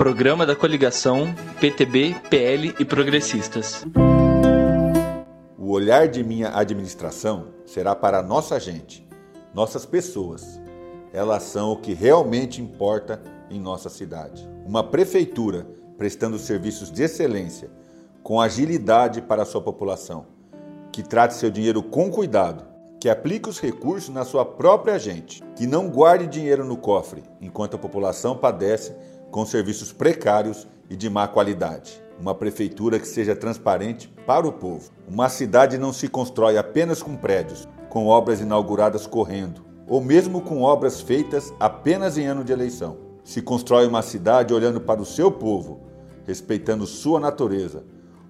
programa da coligação PTB, PL e Progressistas. O olhar de minha administração será para nossa gente, nossas pessoas. Elas são o que realmente importa em nossa cidade. Uma prefeitura prestando serviços de excelência, com agilidade para a sua população, que trate seu dinheiro com cuidado que aplique os recursos na sua própria gente, que não guarde dinheiro no cofre, enquanto a população padece com serviços precários e de má qualidade. Uma prefeitura que seja transparente para o povo. Uma cidade não se constrói apenas com prédios, com obras inauguradas correndo, ou mesmo com obras feitas apenas em ano de eleição. Se constrói uma cidade olhando para o seu povo, respeitando sua natureza,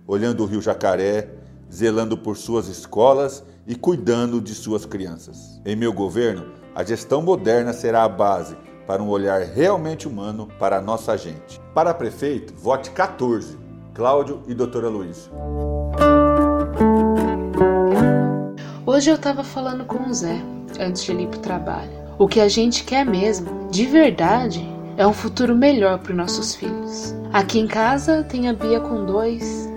olhando o rio Jacaré, zelando por suas escolas e cuidando de suas crianças. Em meu governo, a gestão moderna será a base para um olhar realmente humano para a nossa gente. Para prefeito, vote 14, Cláudio e doutora Luiz. Hoje eu estava falando com o Zé, antes de ele ir para o trabalho. O que a gente quer mesmo, de verdade, é um futuro melhor para os nossos filhos. Aqui em casa tem a Bia com dois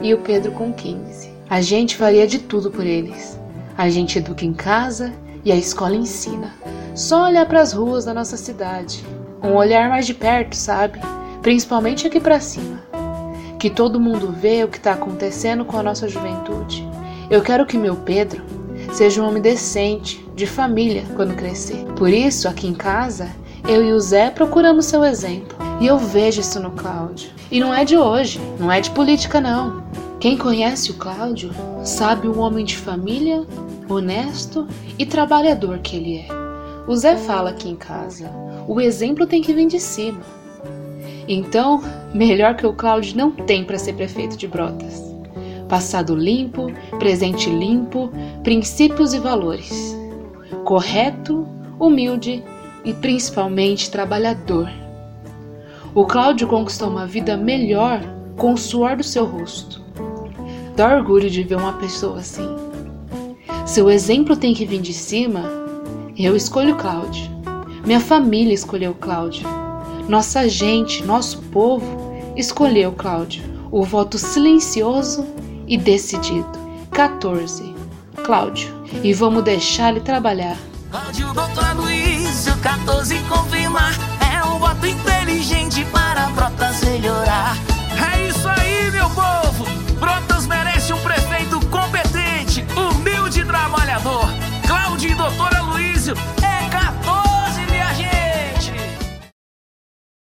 e o Pedro com 15. A gente faria de tudo por eles. A gente educa em casa e a escola ensina. Só olhar para as ruas da nossa cidade, um olhar mais de perto, sabe? Principalmente aqui para cima. Que todo mundo vê o que está acontecendo com a nossa juventude. Eu quero que meu Pedro seja um homem decente, de família, quando crescer. Por isso, aqui em casa, eu e o Zé procuramos seu exemplo. E eu vejo isso no Cláudio. E não é de hoje, não é de política, não. Quem conhece o Cláudio sabe o homem de família, honesto e trabalhador que ele é. O Zé fala aqui em casa: o exemplo tem que vir de cima. Então, melhor que o Cláudio não tem para ser prefeito de Brotas. Passado limpo, presente limpo, princípios e valores. Correto, humilde e principalmente trabalhador. O Cláudio conquistou uma vida melhor com o suor do seu rosto dá orgulho de ver uma pessoa assim. Seu exemplo tem que vir de cima. Eu escolho Cláudio. Minha família escolheu Cláudio. Nossa gente, nosso povo escolheu Cláudio. O voto silencioso e decidido. 14. Cláudio. E vamos deixar ele trabalhar. Cláudio Doutor o 14 confirmar. É um voto inteligente para Brotas melhorar. É isso aí, meu povo! Brotas merece um prefeito competente, humilde trabalhador. Cláudio e Doutora Silêncio!